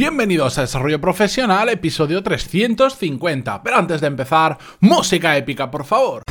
Bienvenidos a Desarrollo Profesional, episodio 350. Pero antes de empezar, música épica, por favor.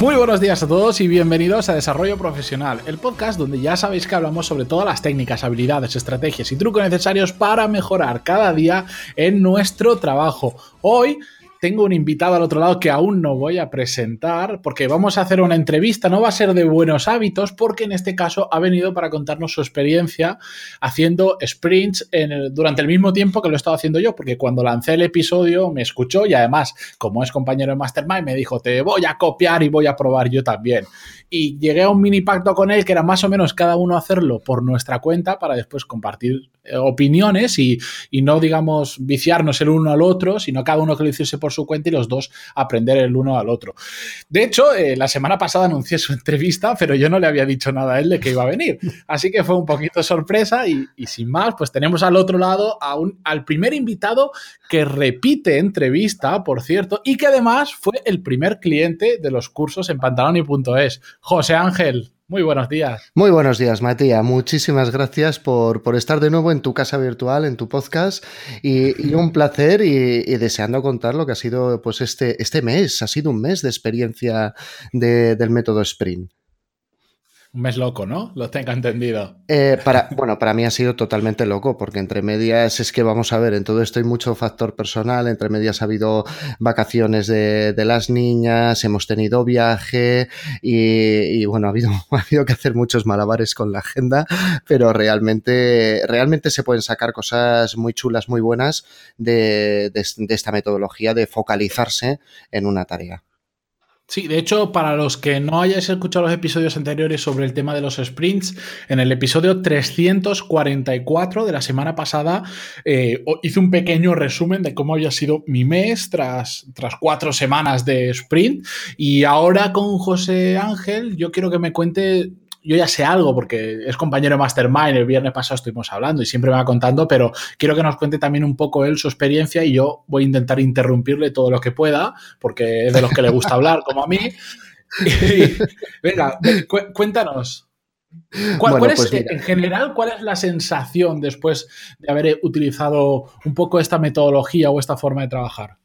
Muy buenos días a todos y bienvenidos a Desarrollo Profesional, el podcast donde ya sabéis que hablamos sobre todas las técnicas, habilidades, estrategias y trucos necesarios para mejorar cada día en nuestro trabajo. Hoy tengo un invitado al otro lado que aún no voy a presentar porque vamos a hacer una entrevista, no va a ser de buenos hábitos porque en este caso ha venido para contarnos su experiencia haciendo sprints durante el mismo tiempo que lo he estado haciendo yo, porque cuando lancé el episodio me escuchó y además, como es compañero de Mastermind, me dijo, te voy a copiar y voy a probar yo también. Y llegué a un mini pacto con él que era más o menos cada uno hacerlo por nuestra cuenta para después compartir opiniones y, no, digamos, viciarnos el uno al otro, sino cada uno que lo hiciese por su cuenta y los dos aprender el uno al otro. De hecho, eh, la semana pasada anuncié su entrevista, pero yo no le había dicho nada a él de que iba a venir. Así que fue un poquito sorpresa y, sin más, pues tenemos al otro lado a un, al primer invitado que repite entrevista, por cierto, y que además fue el primer cliente de los cursos en pantaloni.es. José Ángel, muy buenos días. Muy buenos días, Matías. Muchísimas gracias por, estar de nuevo en tu casa virtual, en tu podcast. Y, un placer y, deseando contar lo que ha sido pues este, este mes. Ha sido un mes de experiencia del método Sprint. Un mes loco, ¿no? Lo tenga entendido. Eh, bueno, para mí ha sido totalmente loco, porque entre medias es que vamos a ver, en todo esto hay mucho factor personal, entre medias ha habido vacaciones de, las niñas, hemos tenido viaje y, bueno, ha habido, ha habido que hacer muchos malabares con la agenda, pero realmente, realmente se pueden sacar cosas muy chulas, muy buenas de esta metodología de focalizarse en una tarea. Sí, de hecho, para los que no hayáis escuchado los episodios anteriores sobre el tema de los sprints, en el episodio 344 de la semana pasada eh, hice un pequeño resumen de cómo había sido mi mes tras, tras cuatro semanas de sprint. Y ahora con José Ángel, yo quiero que me cuente yo ya sé algo porque es compañero de Mastermind, el viernes pasado estuvimos hablando y siempre me va contando, pero quiero que nos cuente también un poco él su experiencia y yo voy a intentar interrumpirle todo lo que pueda, porque es de los que le gusta hablar, como a mí. venga, cuéntanos. ¿Cuál, es, pues en general, cuál es la sensación después de haber utilizado un poco esta metodología o esta forma de trabajar?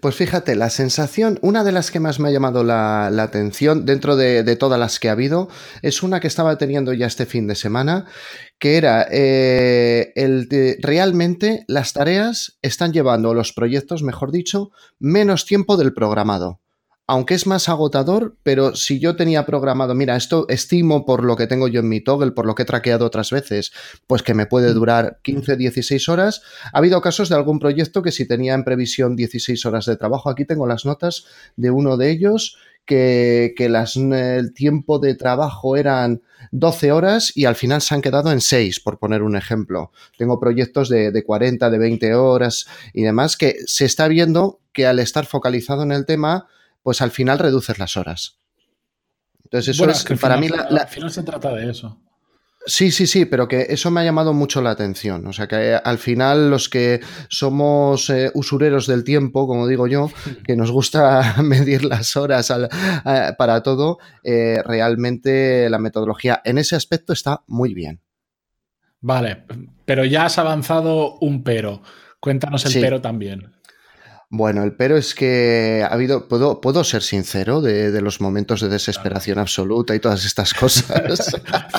Pues fíjate, la sensación, una de las que más me ha llamado la, atención dentro de, todas las que ha habido, es una que estaba teniendo ya este fin de semana, que era eh, el realmente las tareas están llevando, los proyectos, mejor dicho, menos tiempo del programado aunque es más agotador, pero si yo tenía programado, mira, esto estimo por lo que tengo yo en mi toggle, por lo que he traqueado otras veces, pues que me puede mm. durar 15, 16 horas. Ha habido casos de algún proyecto que si tenía en previsión 16 horas de trabajo, aquí tengo las notas de uno de ellos, que, las, el tiempo de trabajo eran 12 horas y al final se han quedado en 6, por poner un ejemplo. Tengo proyectos de, de 40, de 20 horas y demás que se está viendo que al estar focalizado en el tema, pues al final reduces las horas. Entonces, eso es, que para mí. La, Al final se trata de eso. Sí, sí, sí, pero que eso me ha llamado mucho la atención. O sea, que eh, al final los que somos eh, usureros del tiempo, como digo yo, que nos gusta medir las horas para todo, eh, realmente la metodología en ese aspecto está muy bien. Vale, pero ya has avanzado un pero. Cuéntanos el pero también. Bueno, el pero es que ha habido, puedo, puedo ser sincero, de, los momentos de desesperación absoluta y todas estas cosas.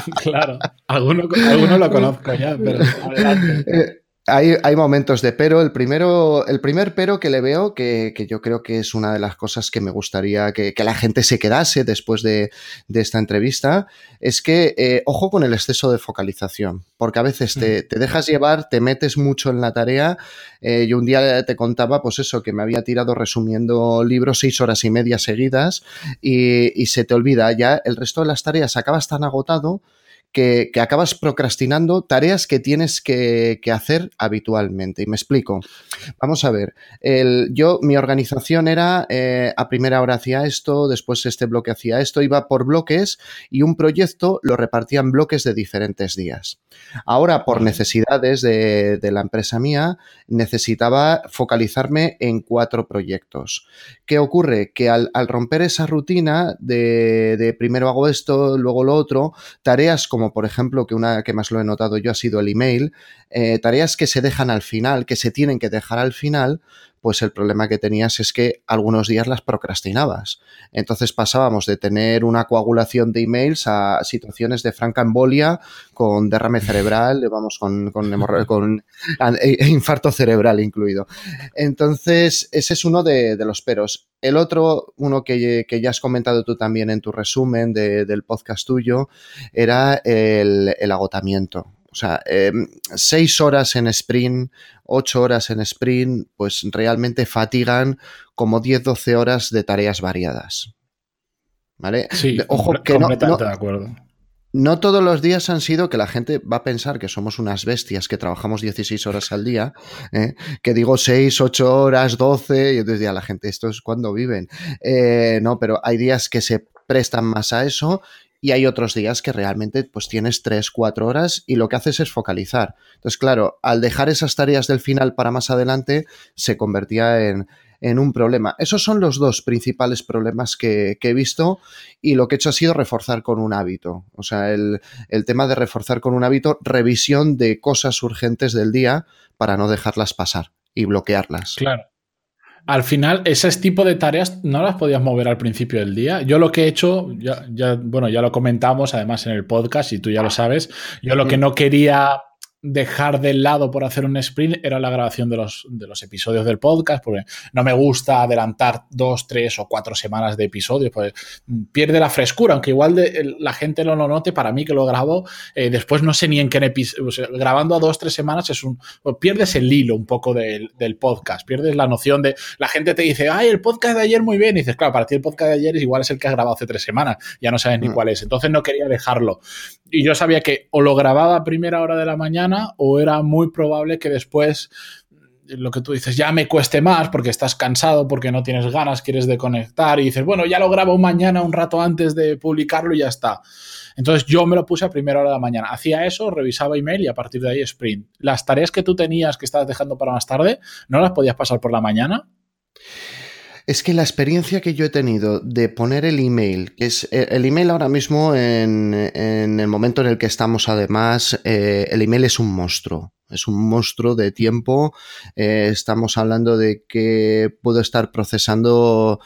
claro, alguno, alguno, lo conozco ya, pero adelante. Hay, momentos de pero. El primero, el primer pero que le veo, que, yo creo que es una de las cosas que me gustaría que, la gente se quedase después de, esta entrevista, es que eh, ojo con el exceso de focalización, porque a veces te, mm. dejas llevar, te metes mucho en la tarea. Eh, yo un día te contaba, pues eso, que me había tirado resumiendo libros seis horas y media seguidas y, y se te olvida ya el resto de las tareas, acabas tan agotado que, acabas procrastinando tareas que tienes que, hacer habitualmente. Y me explico. Vamos a ver, el, yo, mi organización era, eh, a primera hora hacía esto, después este bloque hacía esto, iba por bloques y un proyecto lo repartía en bloques de diferentes días. Ahora, por necesidades de, la empresa mía, necesitaba focalizarme en cuatro proyectos. ¿Qué ocurre? Que al, romper esa rutina de, de primero hago esto, luego lo otro, tareas como por ejemplo, que una que más lo he notado yo ha sido el email, eh, tareas que se dejan al final, que se tienen que dejar al final, pues el problema que tenías es que algunos días las procrastinabas. Entonces pasábamos de tener una coagulación de emails a situaciones de franca embolia con derrame cerebral, vamos, con, con, con e, e infarto cerebral incluido. Entonces, ese es uno de, los peros. El otro, uno que, ya has comentado tú también en tu resumen del podcast tuyo, era el, el agotamiento. O sea, em, seis horas en sprint, ocho horas en sprint, pues realmente fatigan como 10-12 horas de tareas variadas. ¿Vale? Sí, ojo que no, no, de acuerdo. No todos los días han sido que la gente va a pensar que somos unas bestias que trabajamos 16 horas al día, ¿eh? que digo 6, 8 horas, 12, y entonces ya la gente, esto es cuando viven. Eh, no, pero hay días que se prestan más a eso y hay otros días que realmente pues tienes 3, 4 horas y lo que haces es focalizar. Entonces, claro, al dejar esas tareas del final para más adelante, se convertía en, un problema. Esos son los dos principales problemas que, he visto y lo que he hecho ha sido reforzar con un hábito. O sea, el, el tema de reforzar con un hábito, revisión de cosas urgentes del día para no dejarlas pasar y bloquearlas. Claro al final, ese tipo de tareas no las podías mover al principio del día. Yo lo que he hecho, ya, bueno, ya lo comentamos además en el podcast y tú ya lo sabes, yo lo que no quería dejar de lado por hacer un sprint era la grabación de los, de los episodios del podcast, porque no me gusta adelantar dos, tres o cuatro semanas de episodios, pues pierde la frescura, aunque igual de, la gente no lo note, para mí que lo grabo, eh, después no sé ni en qué episodio, grabando a dos, tres semanas es un, pues pierdes el hilo un poco del, del, podcast, pierdes la noción de, la gente te dice, ay, el podcast de ayer muy bien, y dices, claro, para ti el podcast de ayer es igual es el que has grabado hace tres semanas, ya no sabes ni mm. cuál es, entonces no quería dejarlo. Y yo sabía que o lo grababa a primera hora de la mañana, o era muy probable que después lo que tú dices, ya me cueste más porque estás cansado, porque no tienes ganas, quieres desconectar y dices, bueno, ya lo grabo mañana un rato antes de publicarlo y ya está. Entonces yo me lo puse a primera hora de la mañana. Hacía eso, revisaba email y a partir de ahí sprint. Las tareas que tú tenías que estabas dejando para más tarde, ¿no las podías pasar por la mañana? Es que la experiencia que yo he tenido de poner el email, que es eh, el email ahora mismo en, el momento en el que estamos además, eh, el email es un monstruo. Es un monstruo de tiempo. Eh, estamos hablando de que puedo estar procesando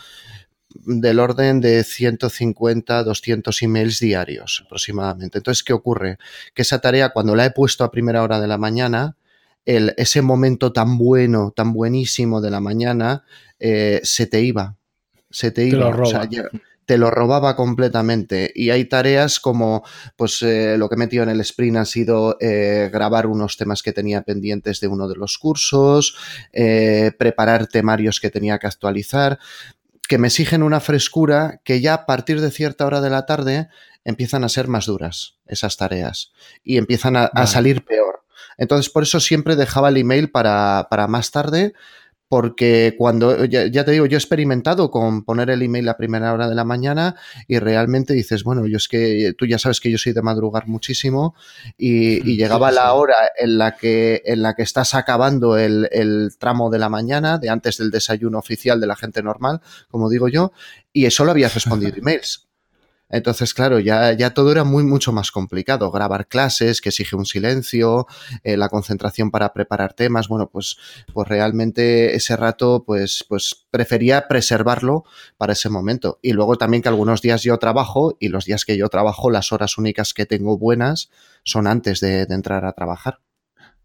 del orden de 150, 200 emails diarios aproximadamente. Entonces, ¿qué ocurre? Que esa tarea, cuando la he puesto a primera hora de la mañana, el, ese momento tan bueno, tan buenísimo de la mañana, eh, se te iba. Se te, iba. te lo robaba completamente. Y hay tareas como, pues eh, lo que he metido en el sprint ha sido eh, grabar unos temas que tenía pendientes de uno de los cursos, preparar temarios que tenía que actualizar, que me exigen una frescura que ya a partir de cierta hora de la tarde empiezan a ser más duras esas tareas y empiezan a salir peor. Entonces, por eso siempre dejaba el email para, más tarde, porque cuando, ya, te digo, yo he experimentado con poner el email a primera hora de la mañana y realmente dices, bueno, yo es que tú ya sabes que yo soy de madrugar muchísimo y, llegaba la hora en la que, en la que estás acabando el, el, tramo de la mañana, de antes del desayuno oficial de la gente normal, como digo yo, y solo habías respondido emails. Entonces, claro, ya, ya todo era muy, mucho más complicado. Grabar clases, que exige un silencio, eh, la concentración para preparar temas. Bueno, pues, pues realmente ese rato, pues, pues prefería preservarlo para ese momento. Y luego también que algunos días yo trabajo y los días que yo trabajo, las horas únicas que tengo buenas son antes de, entrar a trabajar.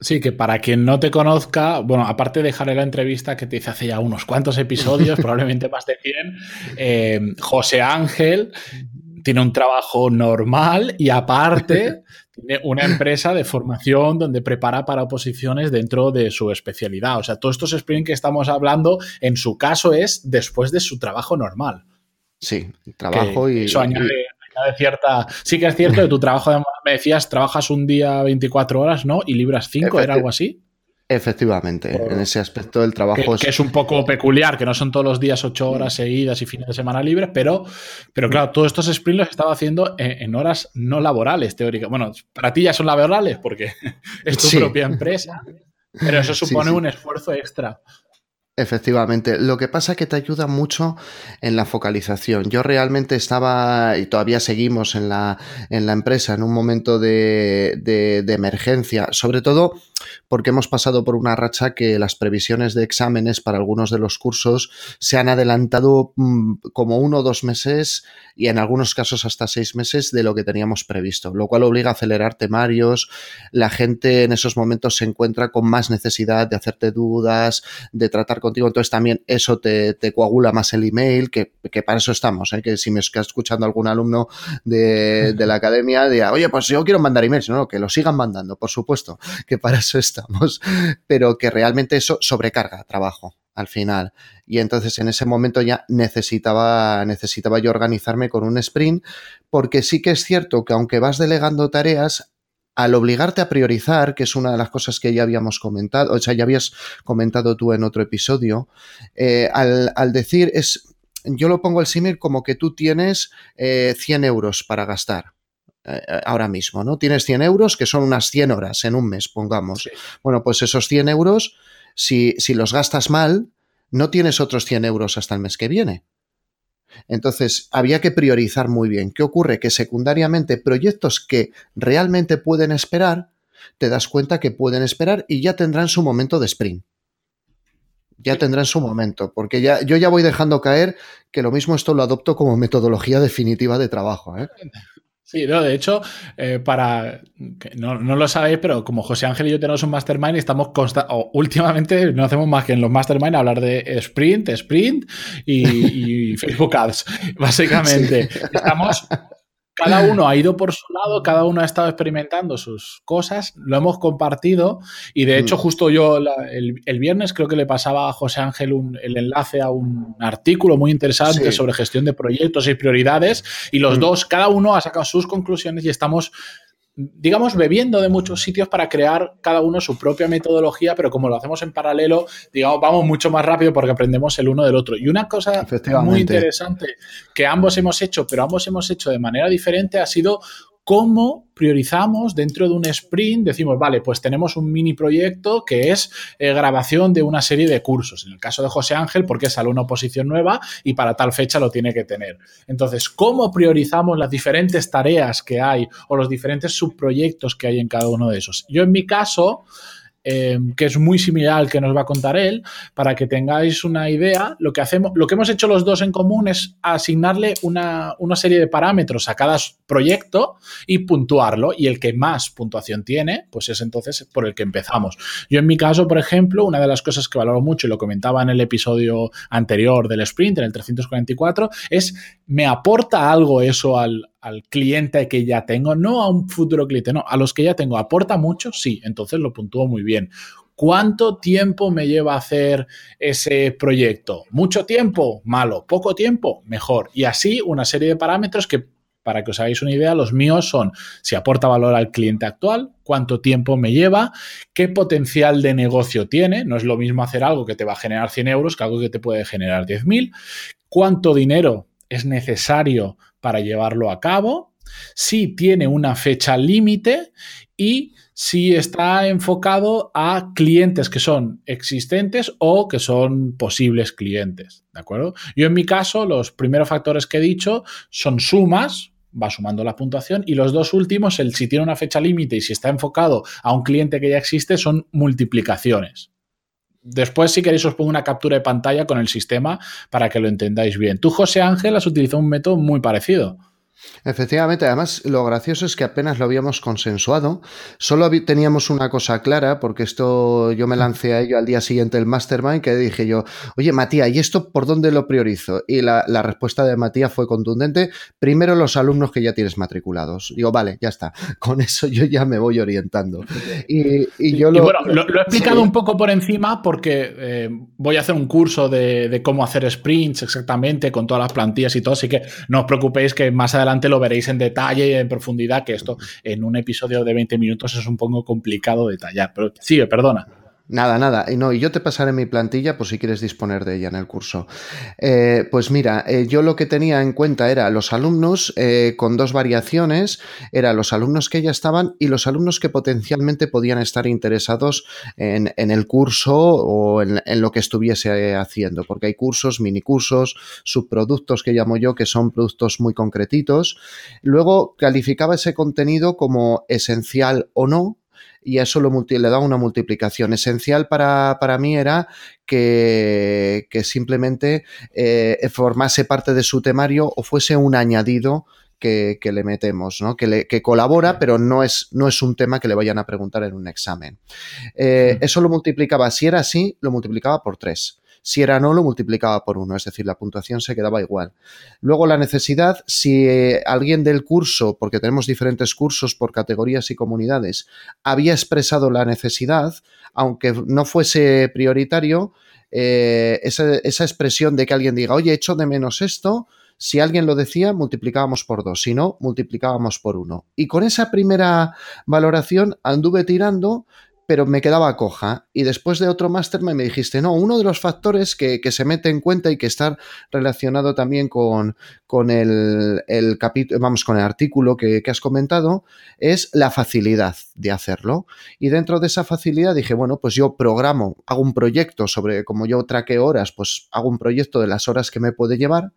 Sí, que para quien no te conozca, bueno, aparte de dejarle la entrevista que te hice hace ya unos cuantos episodios, probablemente más de 100, eh, José Ángel tiene un trabajo normal y aparte tiene una empresa de formación donde prepara para oposiciones dentro de su especialidad. O sea, todos estos sprints que estamos hablando, en su caso es después de su trabajo normal. Sí, trabajo y... Eso añade, cierta... Sí que es cierto que tu trabajo me decías, trabajas un día 24 horas, ¿no? Y libras 5, ¿era algo así? Efectivamente, en ese aspecto el trabajo que, es... Que es un poco peculiar, que no son todos los días 8 horas seguidas y fines de semana libres, pero, pero claro, todos estos sprints los estaba haciendo en, horas no laborales, teóricamente. Bueno, para ti ya son laborales porque es tu propia empresa, pero eso supone un esfuerzo extra. Efectivamente, lo que pasa es que te ayuda mucho en la focalización. Yo realmente estaba, y todavía seguimos en la, en la empresa, en un momento de, de, emergencia, sobre todo porque hemos pasado por una racha que las previsiones de exámenes para algunos de los cursos se han adelantado mm, como uno o dos meses y en algunos casos hasta seis meses de lo que teníamos previsto, lo cual obliga a acelerar temarios. La gente en esos momentos se encuentra con más necesidad de hacerte dudas, de tratar contigo, entonces también eso te, coagula más el email, que, para eso estamos, ¿eh? que si me está escuchando algún alumno de, la academia, diga, oye, pues yo quiero mandar emails, no, que lo sigan mandando, por supuesto, que para eso estamos, pero que realmente eso sobrecarga trabajo al final. Y entonces en ese momento ya necesitaba, necesitaba yo organizarme con un sprint, porque sí que es cierto que aunque vas delegando tareas, al obligarte a priorizar, que es una de las cosas que ya habíamos comentado, o sea, ya habías comentado tú en otro episodio, eh, al, decir es, yo lo pongo el símil como que tú tienes 100 eh, euros para gastar. Eh, ahora mismo, ¿no? Tienes 100 euros, que son unas 100 horas en un mes, pongamos. Bueno, pues esos 100 euros si, si los gastas mal, no tienes otros 100 euros hasta el mes que viene. Entonces, había que priorizar muy bien. ¿Qué ocurre? Que secundariamente proyectos que realmente pueden esperar, te das cuenta que pueden esperar y ya tendrán su momento de sprint. Ya tendrán su momento, porque ya, yo ya voy dejando caer que lo mismo esto lo adopto como metodología definitiva de trabajo. ¿eh? Sí, no, de hecho, eh, para. No, no, lo sabéis, pero como José Ángel y yo tenemos un mastermind, estamos o últimamente no hacemos más que en los mastermind hablar de sprint, sprint y, Facebook Ads. Básicamente, estamos cada uno ha ido por su lado, cada uno ha estado experimentando sus cosas, lo hemos compartido y de hecho mm. justo yo el, viernes creo que le pasaba a José Ángel el enlace a un artículo muy interesante sobre gestión de proyectos y prioridades y los mm. dos, cada uno ha sacado sus conclusiones y estamos digamos, bebiendo de muchos sitios para crear cada uno su propia metodología, pero como lo hacemos en paralelo, digamos, vamos mucho más rápido porque aprendemos el uno del otro. Y una cosa muy interesante que ambos hemos hecho, pero ambos hemos hecho de manera diferente, ha sido cómo priorizamos dentro de un sprint, decimos, vale, pues tenemos un mini proyecto que es eh, grabación de una serie de cursos. En el caso de José Ángel, porque sale una oposición nueva y para tal fecha lo tiene que tener. Entonces, ¿cómo priorizamos las diferentes tareas que hay o los diferentes subproyectos que hay en cada uno de esos? Yo en mi caso, Em, que es muy similar al que nos va a contar él, para que tengáis una idea. Lo que hacemos, lo que hemos hecho los dos en común es asignarle una, una serie de parámetros a cada proyecto y puntuarlo. Y el que más puntuación tiene, pues es entonces por el que empezamos. Yo en mi caso, por ejemplo, una de las cosas que valoro mucho y lo comentaba en el episodio anterior del sprint, en el 344, es me aporta algo eso al, al cliente que ya tengo, no a un futuro cliente, no, a los que ya tengo. ¿Aporta mucho? Sí, entonces lo puntúo muy bien. ¿Cuánto tiempo me lleva hacer ese proyecto? ¿Mucho tiempo? Malo. ¿Poco tiempo? Mejor. Y así una serie de parámetros que, para que os hagáis una idea, los míos son si aporta valor al cliente actual, cuánto tiempo me lleva, qué potencial de negocio tiene. No es lo mismo hacer algo que te va a generar 100 euros que algo que te puede generar 10.000. ¿Cuánto dinero es necesario para llevarlo a cabo, si tiene una fecha límite y si está enfocado a clientes que son existentes o que son posibles clientes, ¿de acuerdo? Yo en mi caso, los primeros factores que he dicho son sumas, va sumando la puntuación, y los dos últimos, el si tiene una fecha límite y si está enfocado a un cliente que ya existe, son multiplicaciones. Después, si queréis, os pongo una captura de pantalla con el sistema para que lo entendáis bien. Tú, José Ángel, has utilizado un método muy parecido. Efectivamente, además lo gracioso es que apenas lo habíamos consensuado, solo teníamos una cosa clara, porque esto yo me lancé a ello al día siguiente del Mastermind, que dije yo, oye Matías, ¿y esto por dónde lo priorizo? Y la, respuesta de Matías fue contundente, primero los alumnos que ya tienes matriculados. Digo, vale, ya está, con eso yo ya me voy orientando. Y, yo lo... bueno, lo, he explicado un poco por encima porque eh, voy a hacer un curso de, de, cómo hacer sprints exactamente, con todas las plantillas y todo, así que no os preocupéis que más adelante adelante lo veréis en detalle y en profundidad, que esto en un episodio de 20 minutos es un poco complicado detallar. Pero sigue, perdona. Nada, nada. Y no, y yo te pasaré mi plantilla por si quieres disponer de ella en el curso. Eh, pues mira, eh, yo lo que tenía en cuenta era los alumnos eh, con dos variaciones, era los alumnos que ya estaban y los alumnos que potencialmente podían estar interesados en, el curso o en, en, lo que estuviese haciendo, porque hay cursos, minicursos, subproductos que llamo yo, que son productos muy concretitos. Luego calificaba ese contenido como esencial o no, y eso lo le da una multiplicación. Esencial para, para mí era que, que simplemente eh, formase parte de su temario o fuese un añadido que, que, le metemos, ¿no? Que, le, que colabora, pero no es, no es, un tema que le vayan a preguntar en un examen. Eh, eso lo multiplicaba, si era así, lo multiplicaba por tres. Si era no, lo multiplicaba por uno, es decir, la puntuación se quedaba igual. Luego la necesidad, si eh, alguien del curso, porque tenemos diferentes cursos por categorías y comunidades, había expresado la necesidad, aunque no fuese prioritario, eh, esa, esa expresión de que alguien diga, oye, echo de menos esto, si alguien lo decía, multiplicábamos por dos, si no, multiplicábamos por uno. Y con esa primera valoración anduve tirando, pero me quedaba coja. Y después de otro máster me dijiste, no, uno de los factores que, se mete en cuenta y que está relacionado también con, con el, capítulo, vamos, con el artículo que, has comentado, es la facilidad de hacerlo. Y dentro de esa facilidad dije, bueno, pues yo programo, hago un proyecto sobre, como yo traqueo horas, pues hago un proyecto de las horas que me puede llevar.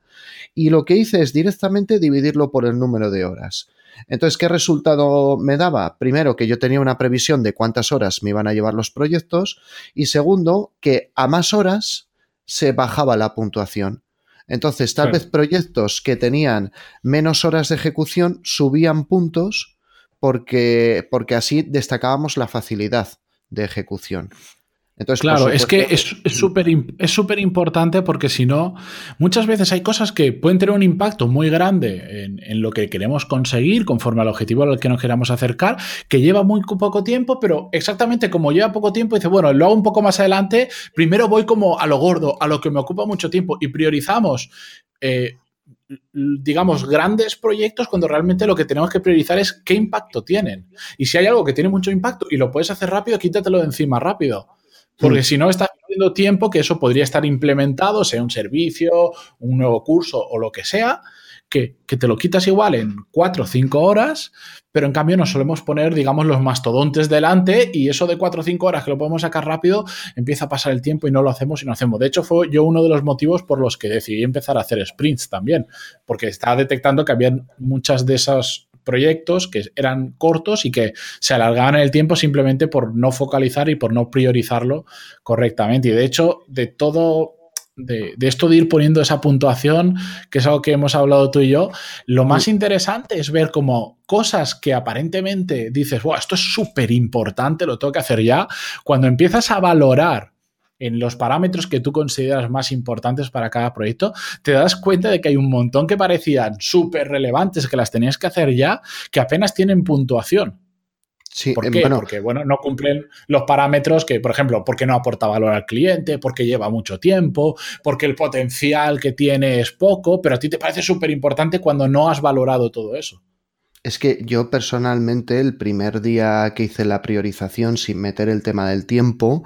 Y lo que hice es directamente dividirlo por el número de horas. Entonces, ¿qué resultado me daba? Primero, que yo tenía una previsión de cuántas horas me iban a llevar los proyectos y segundo, que a más horas se bajaba la puntuación. Entonces, tal vez proyectos que tenían menos horas de ejecución subían puntos porque, porque así destacábamos la facilidad de ejecución. Entonces, claro, es que es súper es importante porque si no, muchas veces hay cosas que pueden tener un impacto muy grande en, lo que queremos conseguir conforme al objetivo al que nos queramos acercar, que lleva muy poco tiempo, pero exactamente como lleva poco tiempo, dice, bueno, lo hago un poco más adelante, primero voy como a lo gordo, a lo que me ocupa mucho tiempo y priorizamos. Eh, digamos, grandes proyectos cuando realmente lo que tenemos que priorizar es qué impacto tienen. Y si hay algo que tiene mucho impacto y lo puedes hacer rápido, quítatelo de encima rápido. Porque mm. si no, estás perdiendo tiempo que eso podría estar implementado, sea un servicio, un nuevo curso o lo que sea, que, te lo quitas igual en cuatro o cinco horas, pero en cambio nos solemos poner, digamos, los mastodontes delante y eso de cuatro o cinco horas que lo podemos sacar rápido, empieza a pasar el tiempo y no lo hacemos y no hacemos. De hecho, fue yo uno de los motivos por los que decidí empezar a hacer sprints también, porque estaba detectando que había muchas de esas proyectos que eran cortos y que se alargaban en el tiempo simplemente por no focalizar y por no priorizarlo correctamente. Y de hecho, de todo de, esto de ir poniendo esa puntuación, que es algo que hemos hablado tú y yo, lo más interesante es ver como cosas que aparentemente dices, wow, esto es súper importante, lo tengo que hacer ya, cuando empiezas a valorar en los parámetros que tú consideras más importantes para cada proyecto, te das cuenta de que hay un montón que parecían súper relevantes, que las tenías que hacer ya, que apenas tienen puntuación. Sí, ¿Por qué? porque bueno, no cumplen los parámetros que, por ejemplo, porque no aporta valor al cliente, porque lleva mucho tiempo, porque el potencial que tiene es poco, pero a ti te parece súper importante cuando no has valorado todo eso. Es que yo personalmente el primer día que hice la priorización sin meter el tema del tiempo,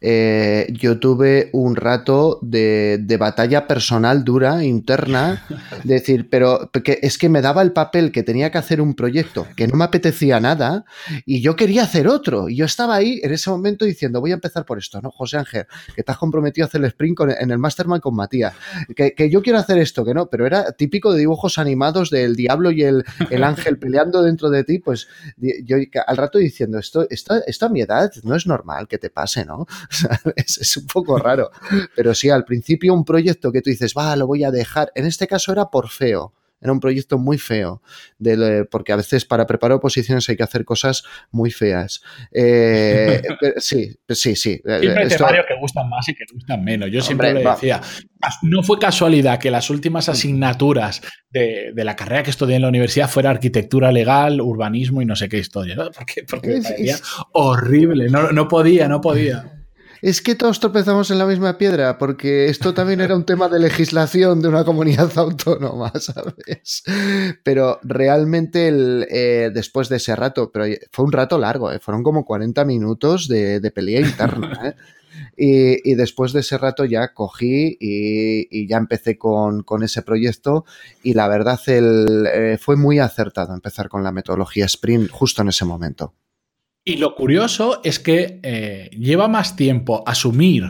eh, yo tuve un rato de, batalla personal dura, interna, de decir, pero es que me daba el papel que tenía que hacer un proyecto que no me apetecía nada y yo quería hacer otro. Y yo estaba ahí en ese momento diciendo, voy a empezar por esto, ¿no? José Ángel, que has comprometido a hacer el sprint en el Mastermind con Matías, que, yo quiero hacer esto, que no, pero era típico de dibujos animados del diablo y el, el ángel peleando dentro de ti, pues yo al rato diciendo, esto, esto, esto a mi edad no es normal que te pase, ¿no? es, es, un poco raro. Pero sí, al principio un proyecto que tú dices, va, lo voy a dejar, en este caso era por feo. Era un proyecto muy feo, de, porque a veces para preparar oposiciones hay que hacer cosas muy feas. Eh, sí, sí, sí. Eh, siempre hay varios que gustan más y que gustan menos. Yo siempre le decía, no fue casualidad que las últimas mm. asignaturas de, la carrera que estudié en la universidad fuera arquitectura legal, urbanismo y no sé qué historia. Porque, porque me parecía horrible. No, no podía, no podía. Es que todos tropezamos en la misma piedra, porque esto también era un tema de legislación de una comunidad autónoma, ¿sabes? Pero realmente el, eh, después de ese rato, pero fue un rato largo, ¿eh? fueron como 40 minutos de, pelea interna. ¿eh? Y, después de ese rato ya cogí y, ya empecé con, ese proyecto y la verdad el, fue muy acertado empezar con la metodología Sprint justo en ese momento. Y lo curioso es que eh, lleva más tiempo asumir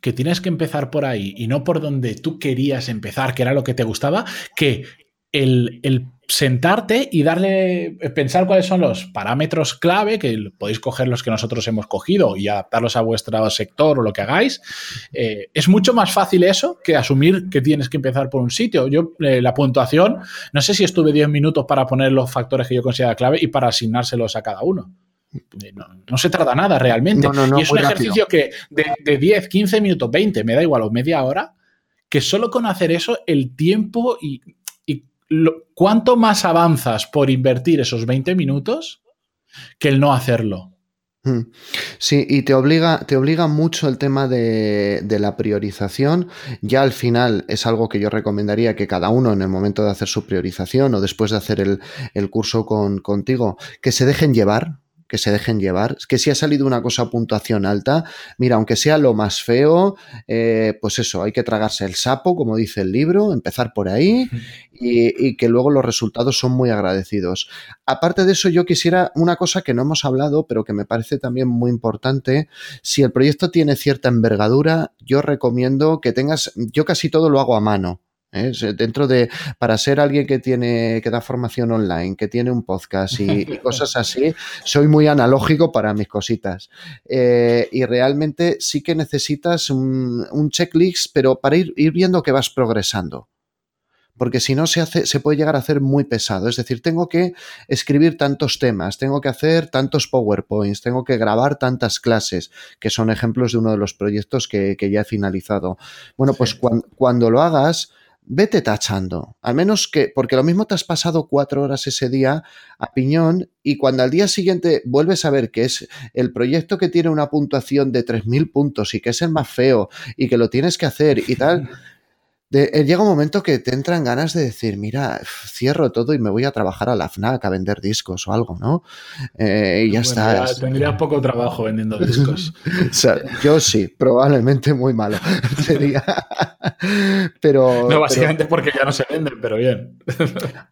que tienes que empezar por ahí y no por donde tú querías empezar, que era lo que te gustaba, que el, sentarte y darle, eh, pensar cuáles son los parámetros clave, que podéis coger los que nosotros hemos cogido y adaptarlos a vuestro sector o lo que hagáis, eh, es mucho más fácil eso que asumir que tienes que empezar por un sitio. Yo, la puntuación, no sé si estuve 10 minutos para poner los factores que yo considero clave y para asignárselos a cada uno. No, se trata nada realmente. y es un ejercicio que de, 10, 15 minutos, 20, me da igual, o media hora, que solo con hacer eso, el tiempo y, cuánto más avanzas por invertir esos 20 minutos que el no hacerlo. Hmm. Sí, y te obliga, te obliga mucho el tema de, la priorización. Ya al final es algo que yo recomendaría que cada uno en el momento de hacer su priorización o después de hacer el, el curso con, contigo, que se dejen llevar, que se dejen llevar. Que si ha salido una cosa a puntuación alta, mira, aunque sea lo más feo, eh, pues eso, hay que tragarse el sapo, como dice el libro, empezar por ahí y, y, que luego los resultados son muy agradecidos. Aparte de eso, yo quisiera una cosa que no hemos hablado, pero que me parece también muy importante. Si el proyecto tiene cierta envergadura, yo recomiendo que tengas, yo casi todo lo hago a mano. ¿Eh? Dentro de, para ser alguien que tiene, que da formación online, que tiene un podcast y, cosas así, soy muy analógico para mis cositas. Eh, y realmente sí que necesitas un, checklist, pero para ir, ir viendo que vas progresando porque si no se hace, se puede llegar a hacer muy pesado. Es decir, tengo que escribir tantos temas, tengo que hacer tantos PowerPoints, tengo que grabar tantas clases, que son ejemplos de uno de los proyectos que, ya he finalizado. Bueno, pues cuando lo hagas, vete tachando. Al menos que, porque lo mismo te has pasado cuatro horas ese día a piñón y cuando al día siguiente vuelves a ver que es el proyecto que tiene una puntuación de 3.000 puntos y que es el más feo y que lo tienes que hacer y tal, eh, llega un momento que te entran ganas de decir, mira, cierro todo y me voy a trabajar a la FNAC a vender discos o algo, ¿no? Eh, y ya está. tendría poco trabajo vendiendo discos. yo sí, probablemente muy malo. Sería. pero. No, básicamente porque ya no se venden, pero bien.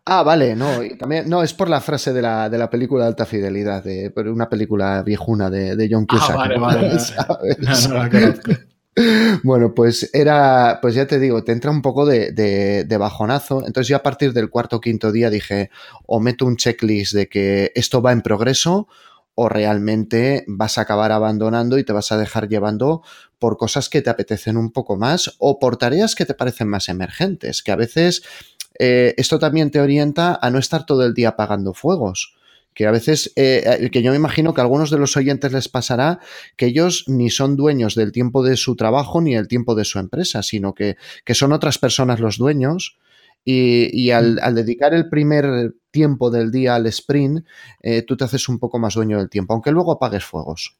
ah, vale, no. Y también, no, es por la frase de la, de la película Alta Fidelidad, de, una película viejuna de, de John Cusack. Ah, vale, vale. No, no la conozco. Bueno, pues era, pues ya te digo, te entra un poco de, bajonazo. Entonces yo a partir del cuarto o quinto día dije, o meto un checklist de que esto va en progreso o realmente vas a acabar abandonando y te vas a dejar llevando por cosas que te apetecen un poco más o por tareas que te parecen más emergentes, que a veces eh, esto también te orienta a no estar todo el día apagando fuegos que a veces, eh, eh, que yo me imagino que a algunos de los oyentes les pasará que ellos ni son dueños del tiempo de su trabajo ni el tiempo de su empresa, sino que, son otras personas los dueños. Y, mm. al, dedicar el primer tiempo del día al sprint, eh, tú te haces un poco más dueño del tiempo, aunque luego apagues fuegos.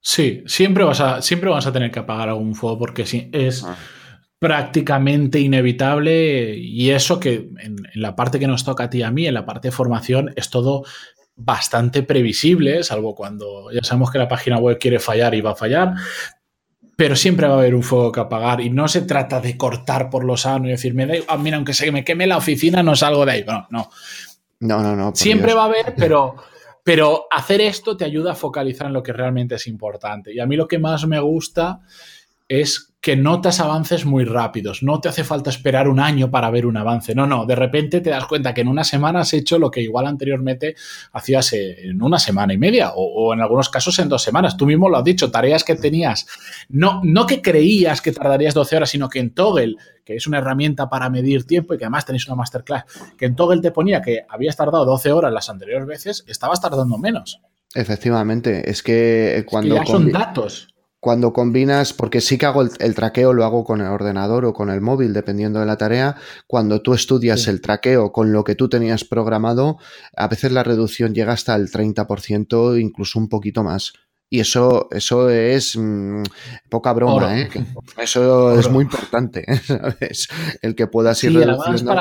Sí, siempre vas a, siempre vas a tener que apagar algún fuego porque sí, es, ah prácticamente inevitable y eso que en, la parte que nos toca a ti y a mí, en la parte de formación, es todo bastante previsible, salvo cuando ya sabemos que la página web quiere fallar y va a fallar, pero siempre va a haber un fuego que apagar y no se trata de cortar por lo sano y decirme, ah, mira, aunque se me queme la oficina, no salgo de ahí. No, no. No, no, no. Siempre va a haber, pero, pero hacer esto te ayuda a focalizar en lo que realmente es importante. Y a mí lo que más me gusta es que notas avances muy rápidos. No te hace falta esperar un año para ver un avance. No, no, de repente te das cuenta que en una semana has hecho lo que igual anteriormente hacías en una semana y media o, en algunos casos en dos semanas. Tú mismo lo has dicho, tareas que tenías, no, no que creías que tardarías 12 horas, sino que en Toggle, que es una herramienta para medir tiempo y que además tenéis una masterclass, que en Toggle te ponía que habías tardado 12 horas las anteriores veces, estabas tardando menos. Efectivamente, es que cuando... ya son datos cuando combinas, porque sí que hago el, traqueo, lo hago con el ordenador o con el móvil, dependiendo de la tarea, cuando tú estudias el traqueo con lo que tú tenías programado, a veces la reducción llega hasta el 30%, incluso un poquito más. Y eso, eso es mm, poca broma, ¿eh? Eso es muy importante, ¿sabes? El que puedas ir reduciendo.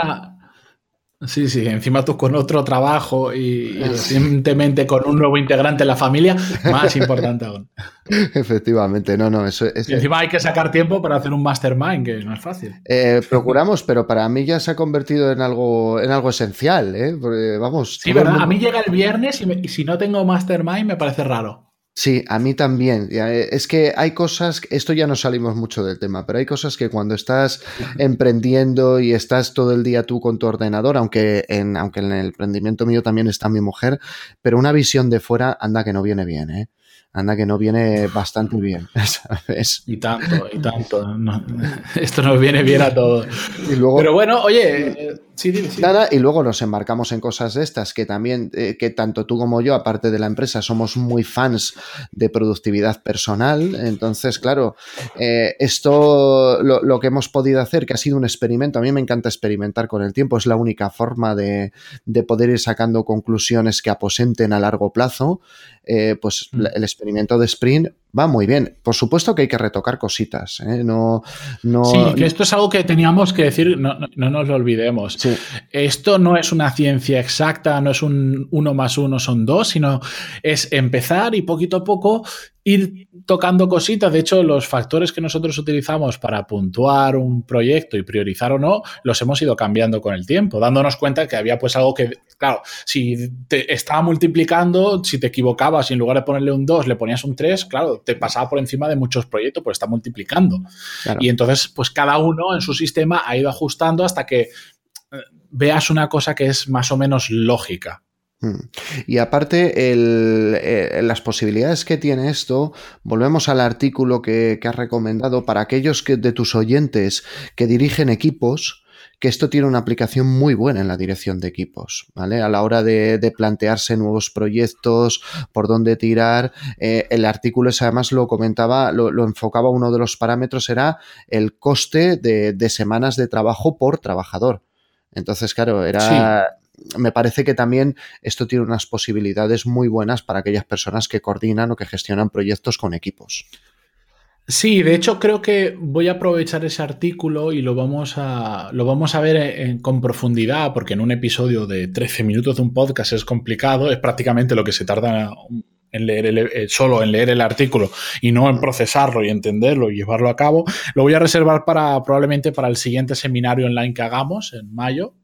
Sí, sí, encima tú con otro trabajo y, recientemente con un nuevo integrante en la familia, más importante aún. Efectivamente, no, no, eso es... Y encima hay que sacar tiempo para hacer un mastermind, que no es fácil. Eh, procuramos, pero para mí ya se ha convertido en algo, en algo esencial, ¿eh? Porque, vamos... Sí, ¿verdad? A mí llega el viernes y si no tengo mastermind me parece raro. Sí, a mí también. Eh, es que hay cosas, esto ya no salimos mucho del tema, pero hay cosas que cuando estás emprendiendo y estás todo el día tú con tu ordenador, aunque en, aunque en el emprendimiento mío también está mi mujer, pero una visión de fuera anda que no viene bien, ¿eh? anda que no viene bastante bien, ¿sabes? Y tanto, y tanto. esto nos viene bien a todos. Pero bueno, oye, sí, sí, Nada, y luego nos embarcamos en cosas de estas que también, eh, que tanto tú como yo, aparte de la empresa, somos muy fans de productividad personal. Entonces, claro, eh, esto, lo, que hemos podido hacer, que ha sido un experimento, a mí me encanta experimentar con el tiempo, es la única forma de, de poder ir sacando conclusiones que aposenten a largo plazo. Eh, pues mm. el experimento de Sprint va muy bien. Por supuesto que hay que retocar cositas. ¿eh? No, no, sí, que esto es algo que teníamos que decir, no, nos lo olvidemos. Esto no es una ciencia exacta, no es un uno más uno son dos, sino es empezar y poquito a poco ir tocando cositas. De hecho, los factores que nosotros utilizamos para puntuar un proyecto y priorizar o no, los hemos ido cambiando con el tiempo, dándonos cuenta que había pues algo que, claro, si te estaba multiplicando, si te equivocabas y en lugar de ponerle un 2 le ponías un 3, claro, te pasaba por encima de muchos proyectos, pues está multiplicando. Y entonces, pues cada uno en su sistema ha ido ajustando hasta que eh, veas una cosa que es más o menos lógica. Mm. Y aparte, eh, las posibilidades que tiene esto, volvemos al artículo que, has recomendado para aquellos que, de tus oyentes que dirigen equipos, que esto tiene una aplicación muy buena en la dirección de equipos, ¿vale? A la hora de, plantearse nuevos proyectos, por dónde tirar. Eh, el artículo ese además lo comentaba, lo, enfocaba, uno de los parámetros era el coste de, semanas de trabajo por trabajador. Entonces, claro, era me parece que también esto tiene unas posibilidades muy buenas para aquellas personas que coordinan o que gestionan proyectos con equipos. Sí, de hecho creo que voy a aprovechar ese artículo y lo vamos a, lo vamos a ver con profundidad, porque en un episodio de 13 minutos de un podcast es complicado, es prácticamente lo que se tarda en leer eh, solo en leer el artículo y no en procesarlo y entenderlo y llevarlo a cabo. Lo voy a reservar para probablemente para el siguiente seminario online que hagamos en mayo,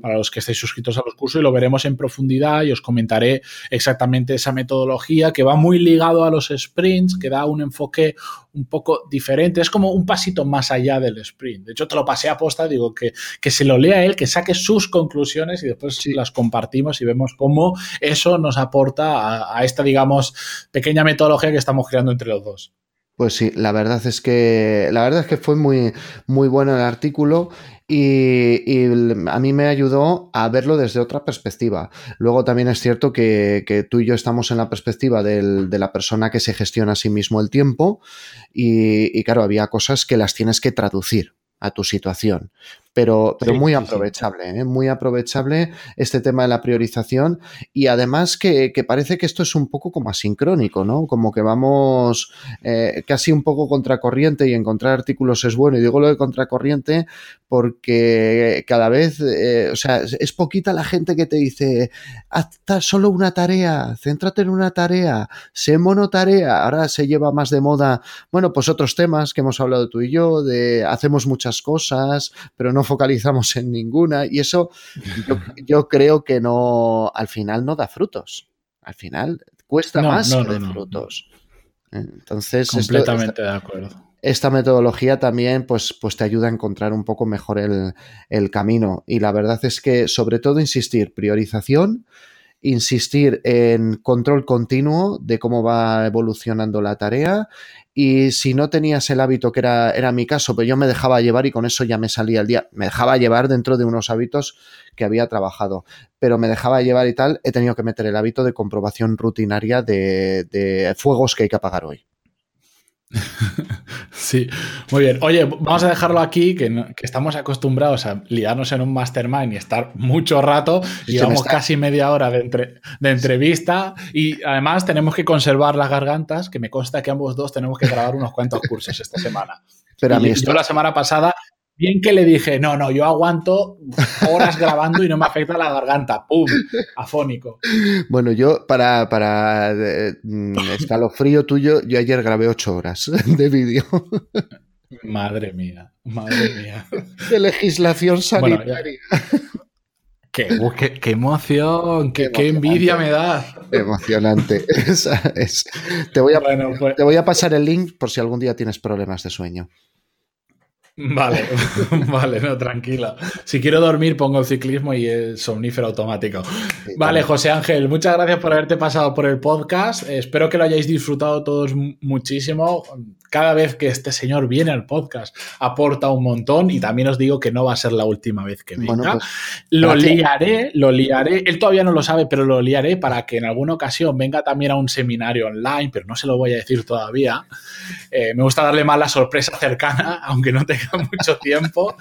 para los que estéis suscritos a los cursos y lo veremos en profundidad y os comentaré exactamente esa metodología que va muy ligado a los sprints, que da un enfoque un poco diferente, es como un pasito más allá del sprint. De hecho, te lo pasé a posta, digo que, que se lo lea él, que saque sus conclusiones y después las compartimos y vemos cómo eso nos aporta a esta, digamos, pequeña metodología que estamos creando entre los dos. Pues sí, la verdad es que la verdad es que fue muy, muy bueno el artículo y, a mí me ayudó a verlo desde otra perspectiva. Luego también es cierto que, tú y yo estamos en la perspectiva de la persona que se gestiona a sí mismo el tiempo y, y claro, había cosas que las tienes que traducir a tu situación pero, pero muy aprovechable, ¿eh? muy aprovechable este tema de la priorización y además que, parece que esto es un poco como asincrónico, ¿no? Como que vamos eh, casi un poco contracorriente y encontrar artículos es bueno. Y digo lo de contracorriente porque cada vez, eh, o sea, es poquita la gente que te dice, haz solo una tarea, céntrate en una tarea, sé monotarea. Ahora se lleva más de moda, bueno, pues otros temas que hemos hablado tú y yo, de hacemos muchas cosas, pero no focalizamos en ninguna y eso yo, creo que no, al final no da frutos. Al final cuesta más que de frutos. Entonces, completamente de acuerdo. Esta metodología también pues, pues te ayuda a encontrar un poco mejor el, el camino. Y la verdad es que, sobre todo, insistir, priorización, insistir en control continuo de cómo va evolucionando la tarea y si no tenías el hábito, que era, era mi caso, pero yo me dejaba llevar y con eso ya me salía el día, me dejaba llevar dentro de unos hábitos que había trabajado, pero me dejaba llevar y tal, he tenido que meter el hábito de comprobación rutinaria de, de fuegos que hay que apagar hoy. Sí, muy bien. Oye, vamos a dejarlo aquí, que, estamos acostumbrados a liarnos en un mastermind y estar mucho rato. y Llevamos casi media hora de, de, entrevista y además tenemos que conservar las gargantas, que me consta que ambos dos tenemos que grabar unos cuantos cursos esta semana. Pero a mí yo la semana pasada Bien que le dije, no, no, yo aguanto horas grabando y no me afecta la garganta. ¡Pum! Afónico. Bueno, yo para, para mm, escalofrío tuyo, yo ayer grabé ocho horas de vídeo. Madre mía, madre mía. De legislación sanitaria. qué, emoción, qué, envidia me da. Emocionante. te, voy a, pues te voy a pasar el link por si algún día tienes problemas de sueño. Vale, vale, no, tranquila. Si quiero dormir, pongo el ciclismo y el somnífero automático. Vale, José Ángel, muchas gracias por haberte pasado por el podcast. Espero que lo hayáis disfrutado todos muchísimo. Cada vez que este señor viene al podcast, aporta un montón y también os digo que no va a ser la última vez que venga. Pues, lo liaré, lo liaré. Él todavía no lo sabe, pero lo liaré para que en alguna ocasión venga también a un seminario online, pero no se lo voy a decir todavía. Eh, me gusta darle más la sorpresa cercana, aunque no tenga mucho tiempo.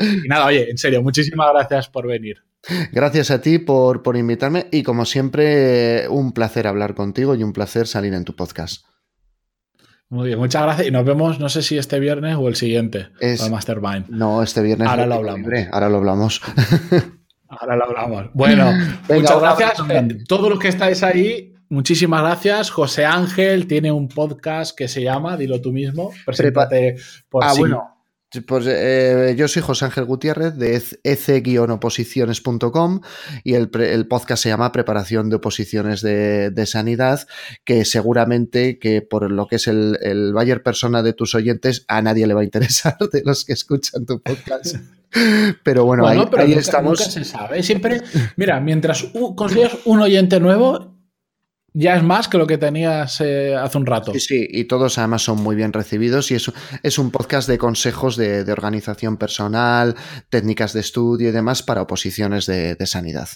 Y nada, oye, en serio, muchísimas gracias por venir. Gracias a ti por, por invitarme y como siempre, un placer hablar contigo y un placer salir en tu podcast. Muy bien, muchas gracias. Y nos vemos, no sé si este viernes o el siguiente, es, Mastermind. No, este viernes. Ahora lo hablamos. Ahora lo hablamos. Ahora lo hablamos. Bueno, muchas gracias. Eh, todos los que estáis ahí, muchísimas gracias. José Ángel tiene un podcast que se llama, dilo tú mismo, preséntate por ah, bueno. Pues eh, yo soy José Ángel Gutiérrez de ec-oposiciones.com y el, podcast se llama Preparación de Oposiciones de, Sanidad, que seguramente que por lo que es el, el Bayer persona de tus oyentes, a nadie le va a interesar de los que escuchan tu podcast. Pero bueno, ahí, estamos. Nunca se sabe. Siempre, mira, mientras consigues un oyente nuevo, ya es más que lo que tenías eh, hace un rato. Sí, sí, y todos además son muy bien recibidos y eso es un podcast de consejos de, organización personal, técnicas de estudio y demás para oposiciones de, sanidad.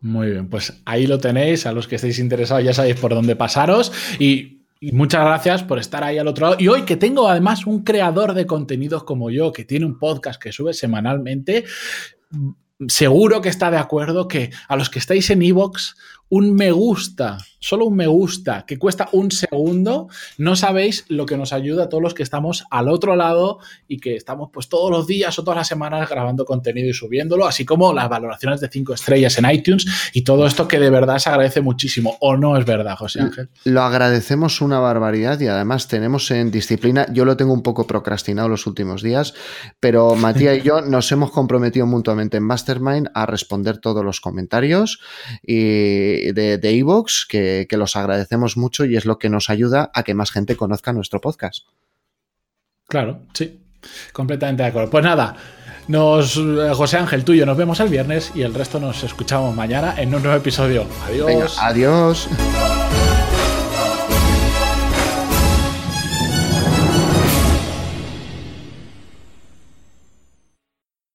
Muy bien, pues ahí lo tenéis, a los que estéis interesados ya sabéis por dónde pasaros y, y muchas gracias por estar ahí al otro lado. Y hoy que tengo además un creador de contenidos como yo, que tiene un podcast que sube semanalmente, seguro que está de acuerdo que a los que estáis en Evox, un me gusta, solo un me gusta, que cuesta un segundo, no sabéis lo que nos ayuda a todos los que estamos al otro lado y que estamos pues todos los días o todas las semanas grabando contenido y subiéndolo, así como las valoraciones de cinco estrellas en iTunes y todo esto que de verdad se agradece muchísimo. ¿O no es verdad, José Ángel? Lo agradecemos una barbaridad y además tenemos en disciplina, yo lo tengo un poco procrastinado los últimos días, pero Matías y yo nos hemos comprometido mutuamente en Mastermind a responder todos los comentarios y de Evox que, los agradecemos mucho y es lo que nos ayuda a que más gente conozca nuestro podcast. Claro, sí, completamente de acuerdo. Pues nada, nos, eh, José Ángel, tuyo, nos vemos el viernes y el resto nos escuchamos mañana en un nuevo episodio. Adiós. adiós.